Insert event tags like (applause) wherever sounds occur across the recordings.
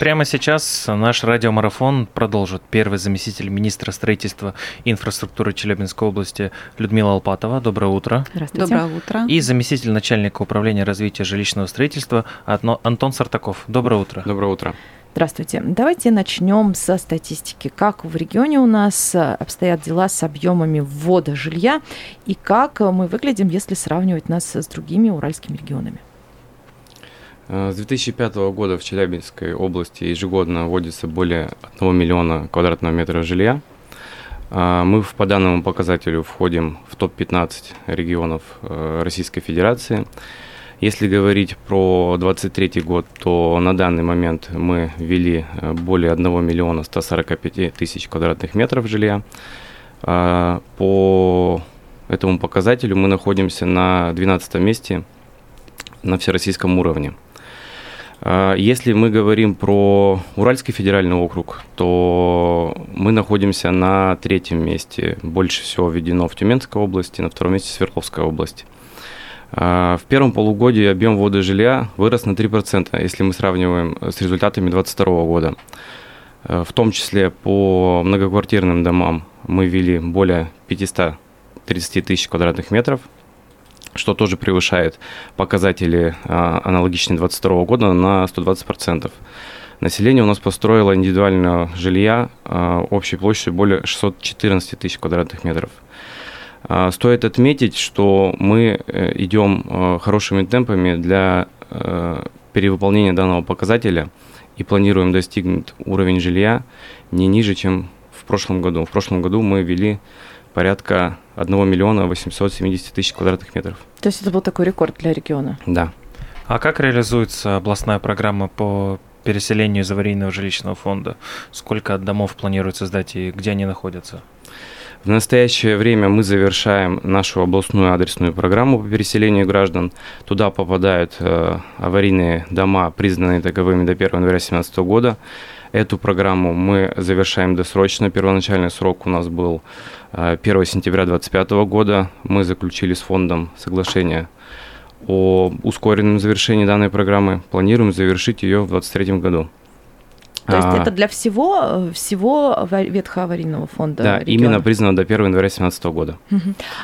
Прямо сейчас наш радиомарафон продолжит первый заместитель министра строительства и инфраструктуры Челябинской области Людмила Алпатова. Доброе утро. Здравствуйте. Доброе утро. И заместитель начальника управления развития жилищного строительства Антон Сартаков. Доброе утро. Доброе утро. Здравствуйте. Давайте начнем со статистики. Как в регионе у нас э, обстоят дела с объемами ввода жилья и как э, мы выглядим, если сравнивать нас с другими уральскими регионами? Э, С 2005 года в Челябинской области ежегодно вводится более 1 миллиона квадратного метра жилья. А, Мы по данному показателю входим в топ-15 регионов э, Российской Федерации. Если говорить про 2023 год, то на данный момент мы ввели э, более 1 миллиона 145 тысяч квадратных метров жилья. По этому показателю мы находимся на 12 месте на всероссийском уровне. А, Если мы говорим про Уральский федеральный округ, то мы находимся на третьем месте. Больше всего введено в Тюменской области, на втором месте Свердловская область. А, В первом полугодии объем ввода жилья вырос на 3%, если мы сравниваем с результатами 2022 года. Э, В том числе по многоквартирным домам мы ввели более 530 тысяч квадратных метров, что тоже превышает показатели а, аналогичные 2022 года на 120%. Население у нас построило индивидуального жилья а, общей площадью более 614 тысяч квадратных метров. А, Стоит отметить, что мы э, идем хорошими темпами для перевыполнения данного показателя и планируем достигнуть уровень жилья не ниже, чем в прошлом году. В прошлом году мы ввели порядка 1 миллиона 870 тысяч квадратных метров. То есть это был такой рекорд для региона. Да. А как реализуется областная программа по переселению из аварийного жилищного фонда? Сколько домов планируется сдать и где они находятся? В настоящее время мы завершаем нашу областную адресную программу по переселению граждан. Туда попадают э, аварийные дома, признанные таковыми до 1 января 2017 года. Эту программу мы завершаем досрочно. Первоначальный срок у нас был э, 1 сентября 2025 года. Мы заключили с фондом соглашение о ускоренном завершении данной программы. Планируем завершить ее в 2023 году. То есть А, это для всего, э, всего ава- ветхоаварийного фонда Да, региона? именно признано до 1 января 2017 года.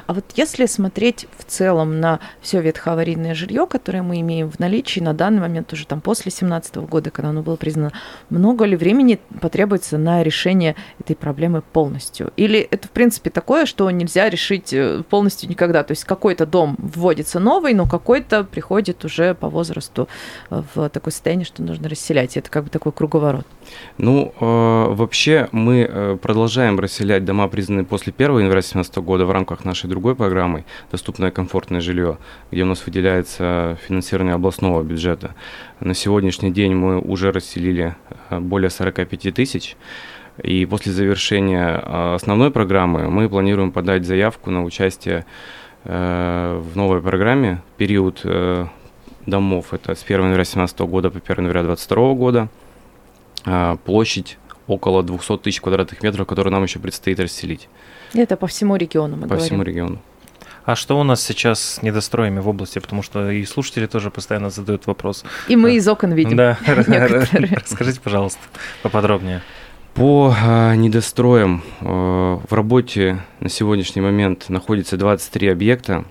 А вот если смотреть в целом на все ветхоаварийное жилье, которое мы имеем в наличии на данный момент уже там после 2017 года, когда оно было признано, много ли времени потребуется на решение этой проблемы полностью? Или это в принципе такое, что нельзя решить э, полностью никогда? То есть какой-то дом вводится новый, но какой-то приходит уже по возрасту э, в такое состояние, что нужно расселять. Это как бы такой круговорот. Ну, э, вообще мы э, продолжаем расселять дома, признанные после 1 января 2017 года в рамках нашей другой программы «Доступное комфортное жилье», где у нас выделяется финансирование областного бюджета. На сегодняшний день мы уже расселили э, более 45 тысяч. И после завершения э, основной программы мы планируем подать заявку на участие э, в новой программе. Период э, домов это с 1 января 2017 года по 1 января 2022 года. А, площадь около 200 тысяч квадратных метров, которые нам еще предстоит расселить Это по всему региону мы по говорим. всему региону. А что у нас сейчас с недостроями в области? Потому что и слушатели тоже постоянно задают вопрос. И мы из окон видим. Да, (laughs) (laughs) расскажите, пожалуйста, поподробнее. По а, недостроям э, в работе на сегодняшний момент находится 23 объекта,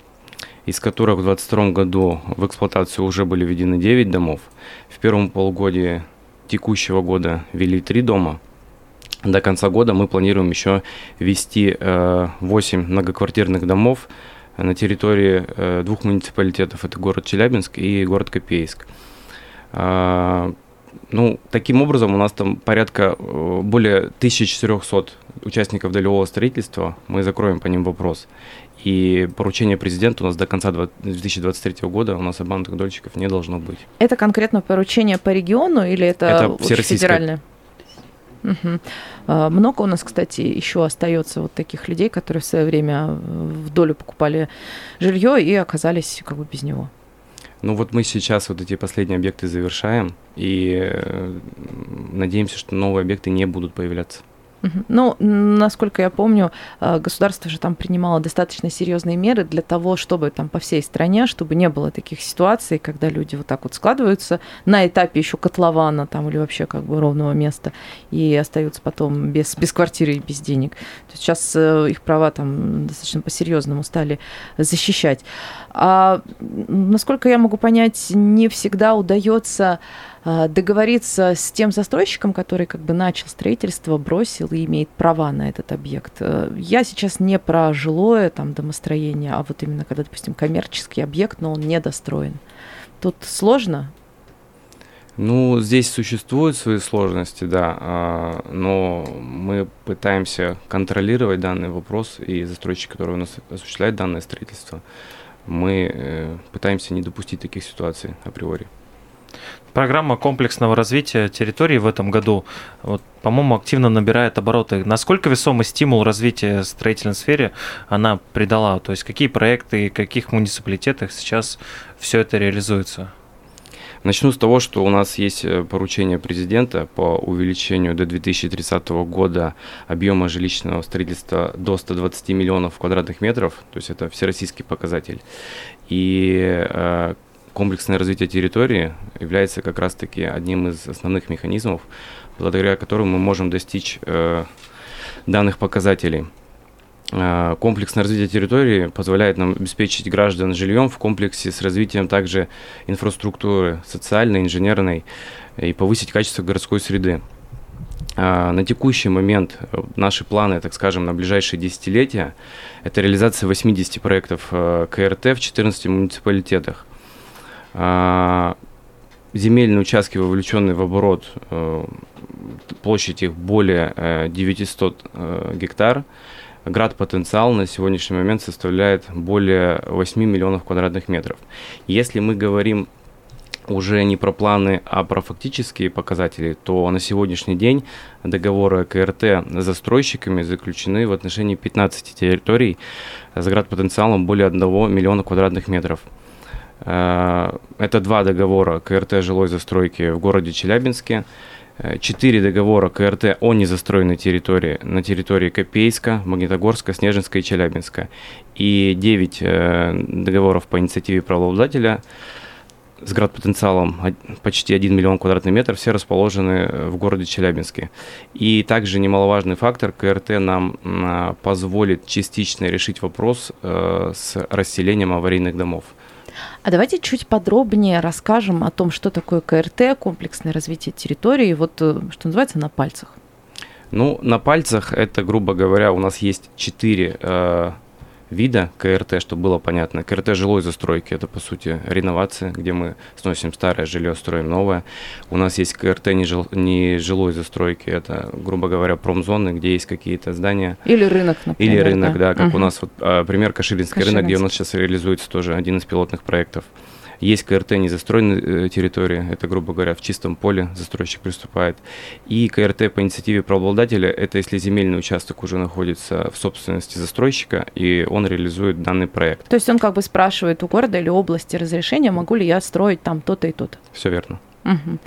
из которых в 2022 году в эксплуатацию уже были введены 9 домов. В первом полугодии текущего года ввели 3 дома. До конца года мы планируем еще ввести э, 8 многоквартирных домов на территории э, двух муниципалитетов. Это город Челябинск и город Копейск. А, ну, таким образом, у нас там порядка э, более 1400 участников долевого строительства. Мы закроем по ним вопрос. И поручение президента у нас до конца 2023 года у нас обманутых дольщиков не должно быть. Это конкретно поручение по региону или это, Это федеральное? Мгм. А, Много у нас, кстати, еще остается вот таких людей, которые в свое время в долю покупали жилье и оказались как бы без него. Ну вот мы сейчас вот эти последние объекты завершаем и э, надеемся, что новые объекты не будут появляться. Ну, насколько я помню, э, государство же там принимало достаточно серьезные меры для того, чтобы там по всей стране, чтобы не было таких ситуаций, когда люди вот так вот складываются на этапе еще котлована там или вообще как бы ровного места и остаются потом без, без квартиры и без денег. То есть сейчас э, их права там достаточно по-серьезному стали защищать. А насколько я могу понять, не всегда удается договориться с тем застройщиком, который как бы начал строительство, бросил и имеет права на этот объект. Э, я сейчас не про жилое там домостроение, а вот именно когда, допустим, коммерческий объект, но он недостроен. Тут сложно? Ну, здесь существуют свои сложности, да, а, но мы пытаемся контролировать данный вопрос, и застройщик, который у нас осуществляет данное строительство, мы э, пытаемся не допустить таких ситуаций априори. Программа комплексного развития территории в этом году, вот, по-моему, активно набирает обороты. Насколько весомый стимул развития строительной сфере она придала? То есть какие проекты и каких муниципалитетах сейчас все это реализуется? Начну с того, что у нас есть э, поручение президента по увеличению до 2030 года объема жилищного строительства до 120 миллионов квадратных метров, то есть это всероссийский показатель. И э, комплексное развитие территории является как раз-таки одним из основных механизмов, благодаря которым мы можем достичь э, данных показателей. Э, комплексное развитие территории позволяет нам обеспечить граждан жильем в комплексе с развитием также инфраструктуры социальной, инженерной и повысить качество городской среды. Э, на текущий момент э, наши планы, так скажем, на ближайшие десятилетия – это реализация 80 проектов КРТ в 14 муниципалитетах. А, земельные участки, вовлеченные в оборот, э, площадь их более 900 э, э, гектар. Град потенциал на сегодняшний момент составляет более 8 миллионов квадратных метров. Если мы говорим уже не про планы, а про фактические показатели, то на сегодняшний день договоры КРТ с застройщиками заключены в отношении 15 территорий с град потенциалом более 1 миллиона квадратных метров. Э, это два договора КРТ жилой застройки в городе Челябинске, э, четыре договора КРТ о незастроенной территории на территории Копейска, Магнитогорска, Снежинска и Челябинска. И девять э, договоров по инициативе правообладателя с град-потенциалом почти 1 миллион квадратных метров, все расположены в городе Челябинске. И также немаловажный фактор, КРТ нам позволит частично решить вопрос с расселением аварийных домов. А давайте чуть подробнее расскажем о том, что такое КРТ, комплексное развитие территории, вот э, что называется на пальцах. Ну, на пальцах это, грубо говоря, у нас есть четыре э, вида КРТ, чтобы было понятно. КРТ жилой застройки – это, по сути, реновация, где мы сносим старое жилье, строим новое. У нас есть КРТ не, жил, не жилой застройки, это, грубо говоря, промзоны, где есть какие-то здания. Или рынок, например. Или рынок, да, да как угу. у нас, вот, а, пример Каширинский рынок, где у нас сейчас реализуется тоже один из пилотных проектов. Есть КРТ незастроенной э, территории, это, грубо говоря, в чистом поле застройщик приступает. И КРТ по инициативе правообладателя, это если земельный участок уже находится в собственности застройщика, и он реализует данный проект. То есть он как бы спрашивает у города или области разрешения, могу ли я строить там то-то и то-то? Все верно. Угу.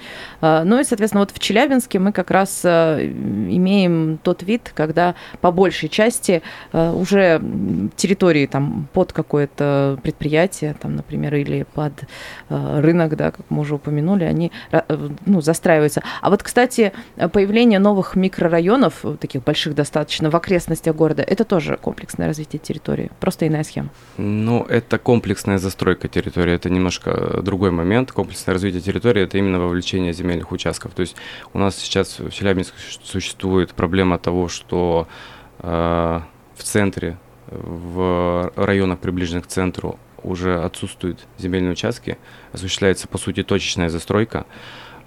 Ну и, соответственно, вот в Челябинске мы как раз э, имеем тот вид, когда по большей части э, уже территории там под какое-то предприятие, там, например, или под э, рынок, да, как мы уже упомянули, они ну, застраиваются. А вот, кстати, появление новых микрорайонов, таких больших достаточно, в окрестностях города, это тоже комплексное развитие территории, просто иная схема. Ну, это комплексная застройка территории, это немножко другой момент. Комплексное развитие территории – это именно вовлечение земельных участков. То есть у нас сейчас в Челябинске существует проблема того, что э, в центре, в районах, приближенных к центру, уже отсутствуют земельные участки, осуществляется, по сути, точечная застройка,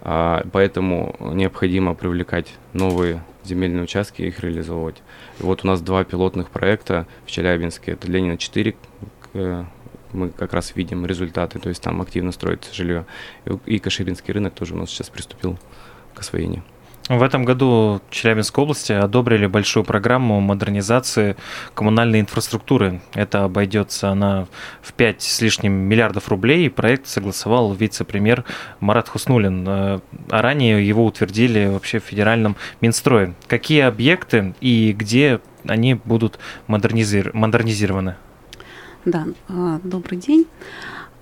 э, поэтому необходимо привлекать новые земельные участки и их реализовывать. И вот у нас два пилотных проекта в Челябинске, это Ленина 4, мы как раз видим результаты, то есть там активно строится жилье. И, Каширинский рынок тоже у нас сейчас приступил к освоению. В этом году Челябинской области одобрили большую программу модернизации коммунальной инфраструктуры. Это обойдется на в 5 с лишним миллиардов рублей. Проект согласовал вице-премьер Марат Хуснулин. А ранее его утвердили вообще в федеральном Минстрое. Какие объекты и где они будут модернизир... модернизированы? Да, а, добрый день.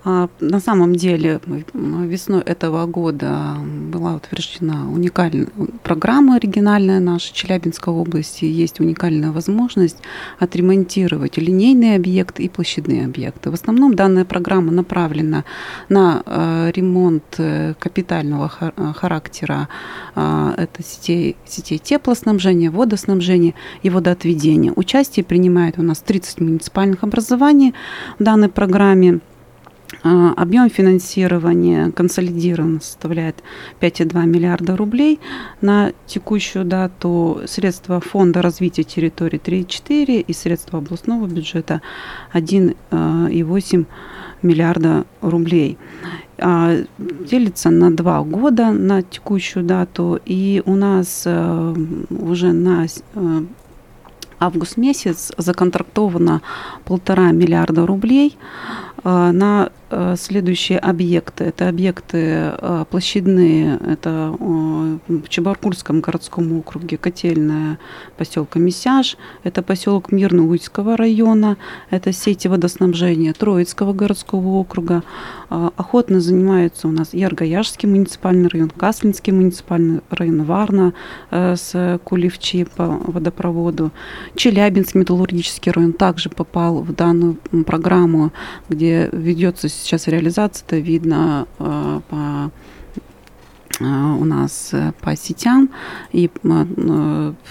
А, на самом деле весной этого года была утверждена уникальная программа оригинальная наша Челябинской области. Есть уникальная возможность отремонтировать линейные объекты и площадные объекты. В основном данная программа направлена на а, ремонт э, капитального а, характера это сетей, сетей теплоснабжения, водоснабжения и водоотведения. Участие принимает у нас 30 муниципальных образований в данной программе. А, объем финансирования консолидирован составляет 5,2 миллиарда рублей. На текущую дату средства Фонда развития территории 3,4 и средства областного бюджета 1,8 миллиарда рублей. А, делится на два года на текущую дату. И у нас уже на август месяц законтрактовано полтора миллиарда рублей а, на Э, следующие объекты. Это объекты э, площадные, это э, в Чебаркульском городском округе котельная поселка Месяж, это поселок Мирно-Уйского района, это сети водоснабжения Троицкого городского округа. Охотно занимаются у нас Яргояжский муниципальный район, Каслинский муниципальный район, Варна с Кулевчи по водопроводу. Челябинский металлургический район также попал в данную программу, где ведется сейчас реализация это видно э, по э, у нас э, по сетям. И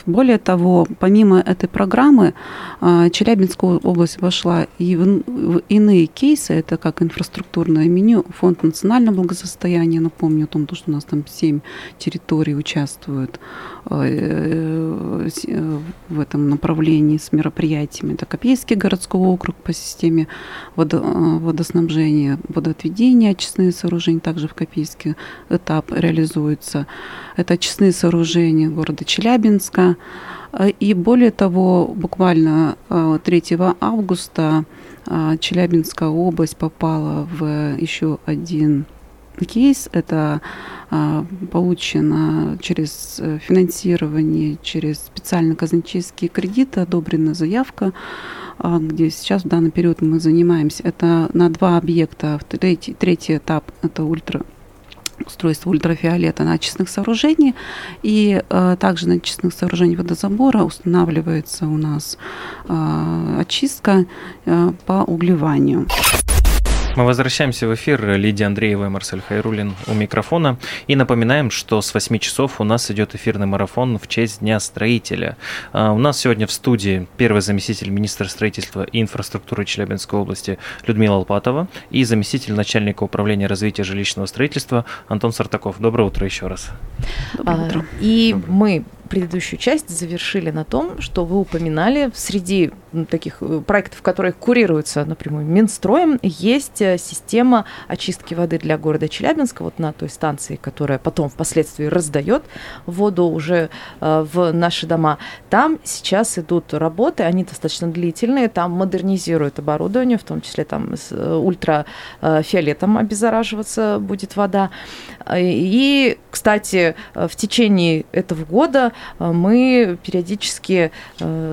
более того, помимо этой программы, Челябинская область вошла и в иные кейсы, это как инфраструктурное меню, фонд национального благосостояния, напомню о том, что у нас там 7 территорий участвуют в этом направлении с мероприятиями. Это Копейский городской округ по системе водо, э, водоснабжения, водоотведения, очистные сооружения также в Копейске этап реализуется. Это очистные сооружения города Челябинска. И более того, буквально 3 августа Челябинская область попала в еще один кейс. Это а, получено через э, финансирование, через специально казначейские кредиты, одобрена заявка, а, где сейчас в данный период мы занимаемся. Это на два объекта. Третий, третий этап – это ультра устройство ультрафиолета на очистных сооружениях. И э, также на очистных сооружениях водозабора устанавливается у нас э, очистка э, по углеванию. Мы возвращаемся в эфир. Лидия Андреева и Марсель Хайрулин у микрофона. И напоминаем, что с 8 часов у нас идет эфирный марафон в честь Дня строителя. А, у нас сегодня в студии первый заместитель министра строительства и инфраструктуры Челябинской области Людмила Алпатова и заместитель начальника управления развития жилищного строительства Антон Сартаков. Доброе утро еще раз. Доброе утро. А, и Доброе. мы предыдущую часть завершили на том, что вы упоминали среди таких э, проектов, которые курируются напрямую Минстроем, есть э, система очистки воды для города Челябинска, вот на той станции, которая потом впоследствии раздает воду уже э, в наши дома. Там сейчас идут работы, они достаточно длительные, там модернизируют оборудование, в том числе там с ультрафиолетом обеззараживаться будет вода. И, кстати, в течение этого года мы периодически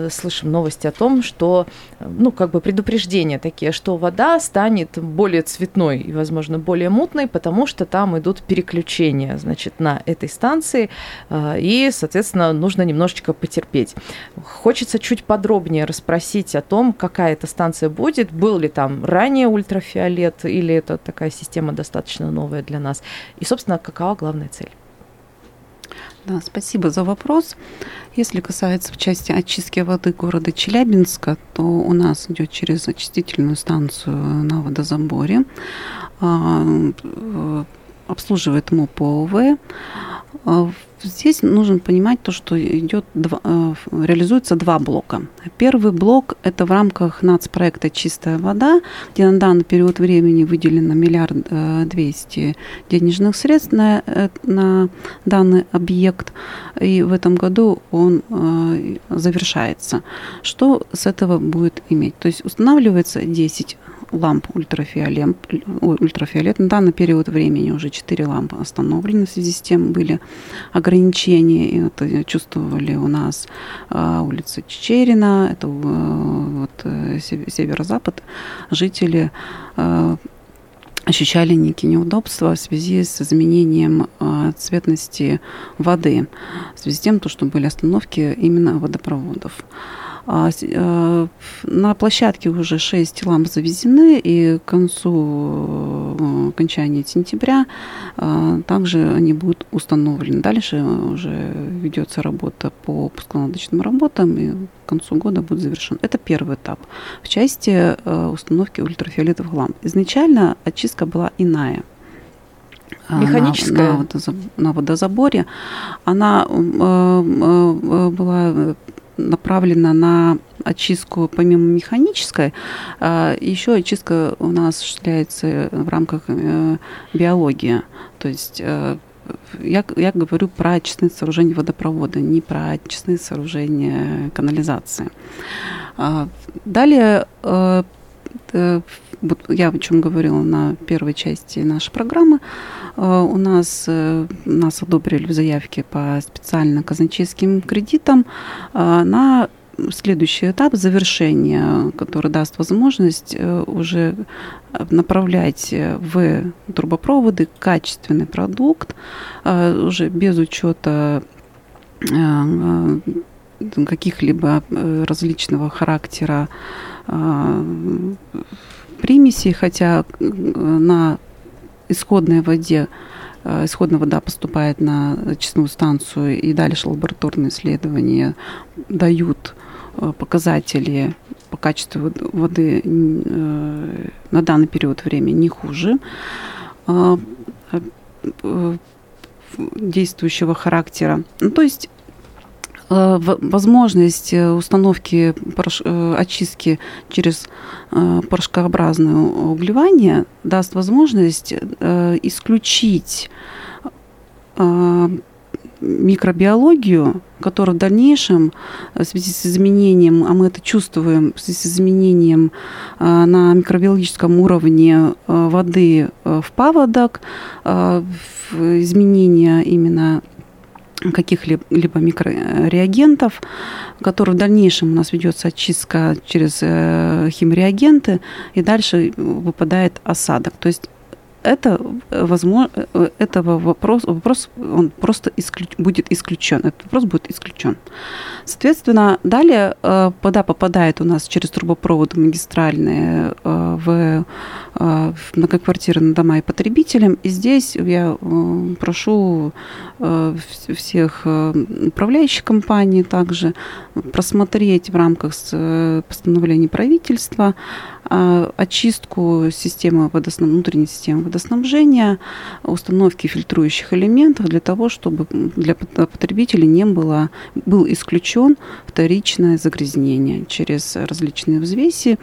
слышим новости о том, что, ну, как бы предупреждения такие, что вода станет более цветной и, возможно, более мутной, потому что там идут переключения, значит, на этой станции, э, и, соответственно, нужно немножечко потерпеть. Хочется чуть подробнее расспросить о том, какая эта станция будет, был ли там ранее ультрафиолет, или это такая система достаточно новая для нас, и, собственно, какова главная цель. Да, спасибо за вопрос. Если касается в части очистки воды города Челябинска, то у нас идет через очистительную станцию на водозаборе. А, э, обслуживает МОП. А, Здесь нужно понимать то, что идет два, э, реализуется два блока. Первый блок – это в рамках нацпроекта «Чистая вода», где на данный период времени выделено миллиард э, двести денежных средств на, э, на данный объект, и в этом году он завершается. Что с этого будет иметь? То есть устанавливается 10 ламп ультрафиолет, ультрафиолет. На данный период времени уже 4 лампы остановлены в связи с тем были ограничения. Это чувствовали у нас а, улица Чечерина, это э, вот, э, северо-запад. Жители ощущали некие неудобства в связи с изменением э, цветности воды, в связи с тем, то, что были остановки именно водопроводов. А, э, на площадке уже 6 ламп завезены, и к концу э, окончания сентября э, также они будут установлены. Дальше уже ведется работа по пусконаладочным работам, и к концу года будет завершен. Это первый этап в части установки ультрафиолетовых ламп. Изначально очистка была иная механическая на, на, водозаборе. Она э, была направлена на очистку помимо механической, а, еще очистка у нас осуществляется в рамках э, биологии. То есть э, я, я говорю про очистные сооружения водопровода, не про очистные сооружения канализации. А, далее э, вот я о чем говорила на первой части нашей программы, Э, у нас э, нас одобрили в заявке по специально казначейским кредитам. Э, на следующий этап завершения, который даст возможность уже направлять в трубопроводы качественный продукт, уже без учета каких-либо различного характера примесей, хотя на исходной воде э, исходная вода поступает на очистную станцию, и дальше лабораторные исследования дают э, показатели по качеству воды э, на данный период времени не хуже действующего характера. Ну, то есть Э, возможность э, установки э, очистки через порошкообразное углевание даст возможность исключить микробиологию, которая в дальнейшем в связи с изменением, а мы это чувствуем, в связи с изменением на микробиологическом уровне воды в паводок, изменения именно каких-либо микрореагентов, которые в дальнейшем у нас ведется очистка через э, химреагенты, и дальше выпадает осадок. То есть это возможно, этого вопрос, вопрос он просто исключ, будет исключен. Этот вопрос будет исключен. Соответственно, далее э, вода попадает у нас через трубопроводы магистральные э, в, э, в многоквартирные дома и потребителям. И здесь я прошу всех управляющих компаний также просмотреть в рамках постановления правительства очистку системы водоснаб... внутренней системы водоснабжения, установки фильтрующих элементов для того, чтобы для потребителей не было, был исключен вторичное загрязнение через различные взвеси.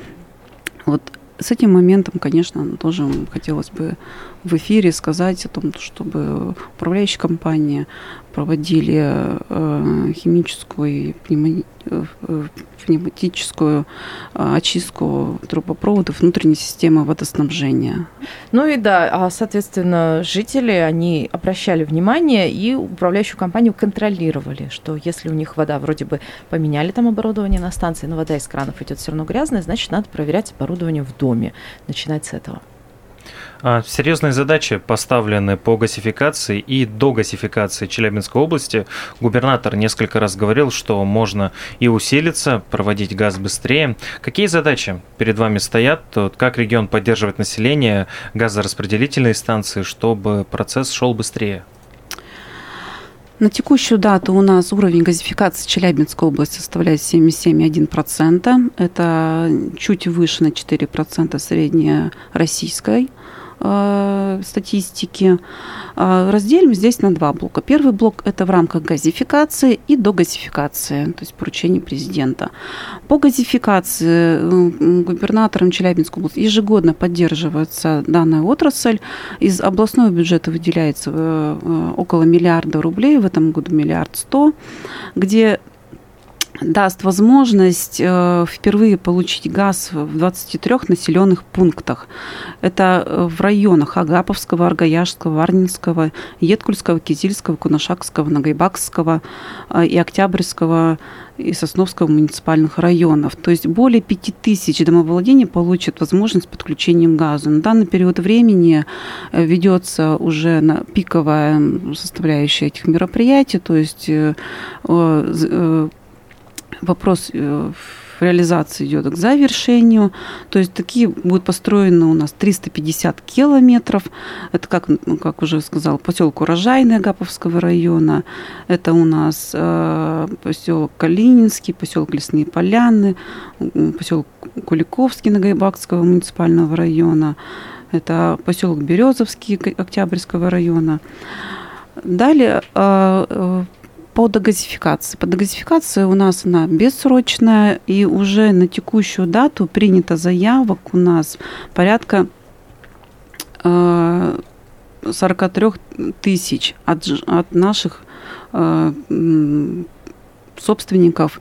Вот с этим моментом, конечно, тоже хотелось бы в эфире сказать о том, чтобы управляющие компании проводили э, химическую и э, пневматическую э, очистку трубопроводов внутренней системы водоснабжения. Ну и да, а, соответственно, жители, они обращали внимание и управляющую компанию контролировали, что если у них вода вроде бы поменяли там оборудование на станции, но вода из кранов идет все равно грязная, значит, надо проверять оборудование в доме, начинать с этого. А, серьезные задачи поставлены по газификации и до газификации Челябинской области. Губернатор несколько раз говорил, что можно и усилиться, проводить газ быстрее. Какие задачи перед вами стоят? Как регион поддерживает население, газораспределительные станции, чтобы процесс шел быстрее? На текущую дату у нас уровень газификации Челябинской области составляет 77,1%. Это чуть выше на 4% средней российской э, статистики. Э, разделим здесь на два блока. Первый блок – это в рамках газификации и догазификации, то есть поручение президента. По газификации э, губернатором Челябинской области ежегодно поддерживается данная отрасль. Из областного бюджета выделяется около миллиарда рублей, в этом году миллиард сто, где даст возможность э, впервые получить газ в 23 населенных пунктах. Это э, в районах Агаповского, Аргаяшского, Варнинского, Едкульского, Кизильского, Кунашакского, Нагайбакского э, и Октябрьского и Сосновского муниципальных районов. То есть более 5000 домовладений получат возможность подключения к газу. На данный период времени ведется уже на пиковая составляющая этих мероприятий, то есть вопрос э, реализации идет к завершению. То есть такие будут построены у нас 350 километров. Это, как, ну, как уже сказал, поселок Урожайный Агаповского района. Это у нас э, поселок Калининский, поселок Лесные Поляны, поселок Куликовский Нагайбакского муниципального района. Это поселок Березовский Октябрьского района. Далее э, э, по дегазификации. По дегазификации у нас она бессрочная, и уже на текущую дату принято заявок у нас порядка 43 э, тысяч от, от наших э, собственников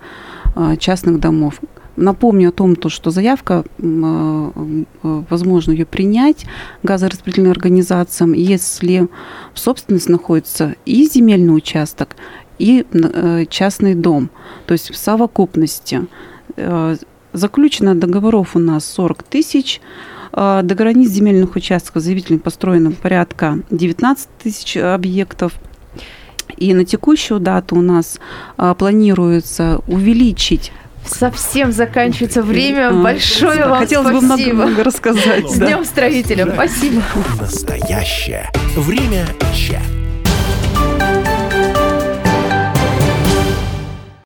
э, частных домов. Напомню о том, то, что заявка, возможно ее принять газораспределительным организациям, если в собственности находится и земельный участок, и э, частный дом. То есть в совокупности э, заключено договоров у нас 40 тысяч, э, до границ земельных участков заявителями построено порядка 19 тысяч объектов. И на текущую дату у нас планируется увеличить Совсем заканчивается время. А, Большое вам Хотелось спасибо. бы много, много рассказать. С Днем Строителя. Спасибо. Настоящее время чат.